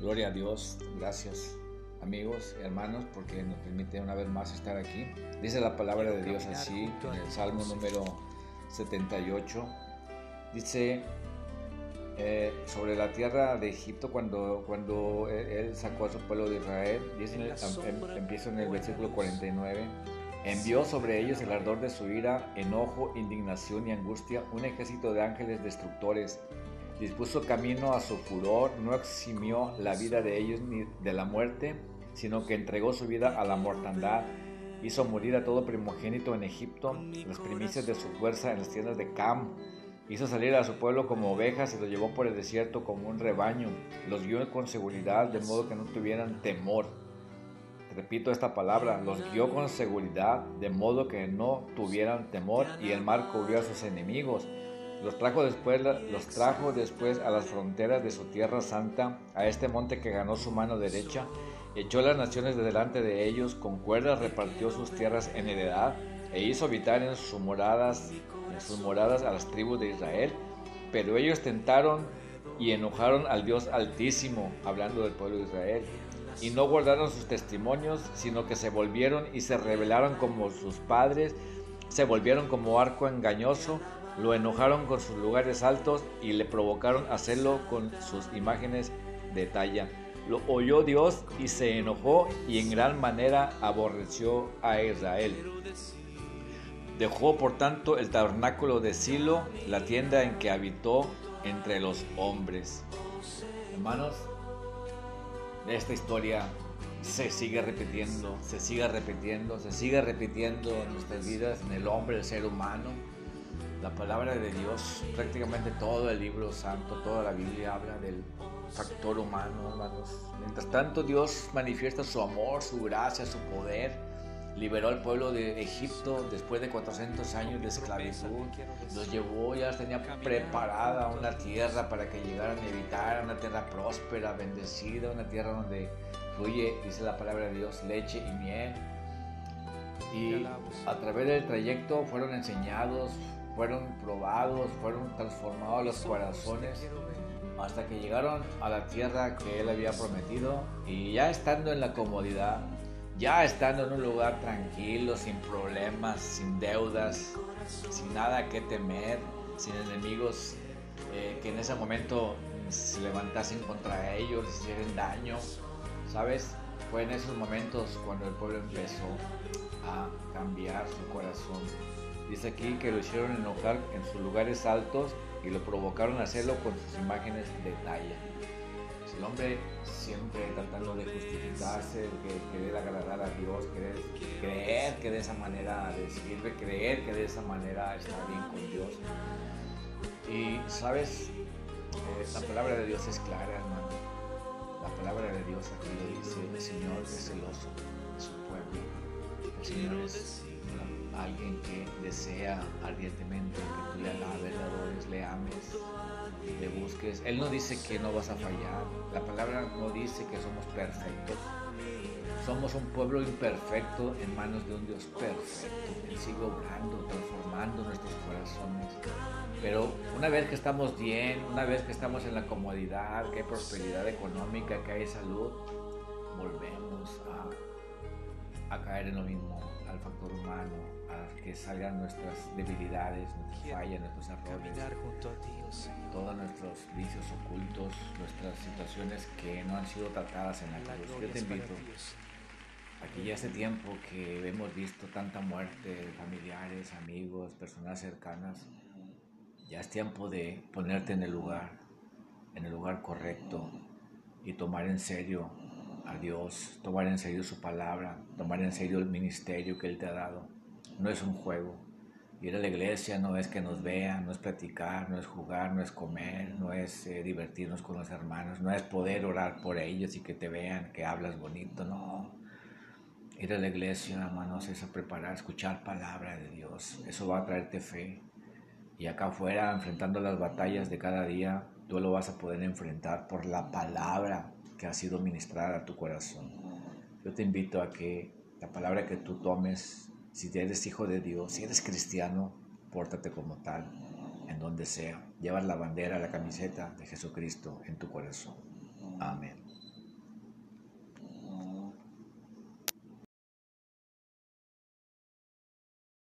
Gloria a Dios, gracias amigos hermanos porque nos permite una vez más estar aquí. Dice la palabra de Dios así en el Salmo número 78. Dice eh, sobre la tierra de Egipto cuando, cuando él sacó a su pueblo de Israel. Dice, em, empieza en el versículo 49. Envió sobre ellos el ardor de su ira, enojo, indignación y angustia, un ejército de ángeles destructores dispuso camino a su furor, no eximió la vida de ellos ni de la muerte, sino que entregó su vida a la mortandad, hizo morir a todo primogénito en Egipto, las primicias de su fuerza en las tierras de Cam, hizo salir a su pueblo como ovejas y los llevó por el desierto como un rebaño, los guió con seguridad de modo que no tuvieran temor. Repito esta palabra, los guió con seguridad de modo que no tuvieran temor y el mar cubrió a sus enemigos los trajo, después, los trajo después a las fronteras de su tierra santa, a este monte que ganó su mano derecha, echó las naciones de delante de ellos, con cuerdas repartió sus tierras en heredad, e hizo habitar en sus moradas, en sus moradas a las tribus de Israel. Pero ellos tentaron y enojaron al Dios Altísimo, hablando del pueblo de Israel, y no guardaron sus testimonios, sino que se volvieron y se rebelaron como sus padres, se volvieron como arco engañoso, lo enojaron con sus lugares altos y le provocaron hacerlo con sus imágenes de talla. Lo oyó Dios y se enojó y en gran manera aborreció a Israel. Dejó por tanto el tabernáculo de Silo, la tienda en que habitó entre los hombres. Hermanos, esta historia se sigue repitiendo, se sigue repitiendo, se sigue repitiendo en nuestras vidas, en el hombre, el ser humano la palabra de Dios, prácticamente todo el libro santo, toda la Biblia habla del factor humano, hermanos. Mientras tanto, Dios manifiesta su amor, su gracia, su poder. Liberó al pueblo de Egipto después de 400 años de esclavitud. Los llevó, ya tenía preparada una tierra para que llegaran a evitar, una tierra próspera, bendecida, una tierra donde fluye, dice la palabra de Dios, leche y miel. Y a través del trayecto fueron enseñados, fueron probados, fueron transformados los corazones hasta que llegaron a la tierra que Él había prometido y ya estando en la comodidad, ya estando en un lugar tranquilo, sin problemas, sin deudas, sin nada que temer, sin enemigos eh, que en ese momento se levantasen contra ellos, les hicieran daño, ¿sabes? Fue en esos momentos cuando el pueblo empezó a cambiar su corazón Dice aquí que lo hicieron enojar en sus lugares altos y lo provocaron a hacerlo con sus imágenes de talla. El hombre siempre tratando de justificarse, que querer agradar a Dios, querer, creer que de esa manera le sirve, creer que de esa manera está bien con Dios. Y sabes, eh, la palabra de Dios es clara, hermano. La palabra de Dios aquí lo dice, el Señor es celoso de su pueblo. El Señor es alguien que desea ardientemente que tú le alabes, le adores, le ames, le busques. Él no dice que no vas a fallar. La palabra no dice que somos perfectos. Somos un pueblo imperfecto en manos de un Dios perfecto. Él sigue obrando, transformando nuestros corazones. Pero una vez que estamos bien, una vez que estamos en la comodidad, que hay prosperidad económica, que hay salud, volvemos a, a caer en lo mismo, al factor humano, a que salgan nuestras debilidades, nuestras fallas, nuestros errores, junto a ti, oh todos nuestros vicios ocultos, nuestras situaciones que no han sido tratadas en la cruz. Yo te invito aquí ya hace tiempo que hemos visto tanta muerte de familiares, amigos, personas cercanas. Ya es tiempo de ponerte en el lugar, en el lugar correcto y tomar en serio a Dios, tomar en serio su palabra, tomar en serio el ministerio que Él te ha dado no es un juego. Ir a la iglesia no es que nos vean, no es platicar, no es jugar, no es comer, no es eh, divertirnos con los hermanos, no es poder orar por ellos y que te vean, que hablas bonito, no. Ir a la iglesia, hermanos, es a preparar, escuchar palabra de Dios. Eso va a traerte fe. Y acá afuera, enfrentando las batallas de cada día, tú lo vas a poder enfrentar por la palabra que ha sido ministrada a tu corazón. Yo te invito a que la palabra que tú tomes si eres hijo de Dios, si eres cristiano, pórtate como tal, en donde sea. Llevas la bandera, la camiseta de Jesucristo en tu corazón. Amén.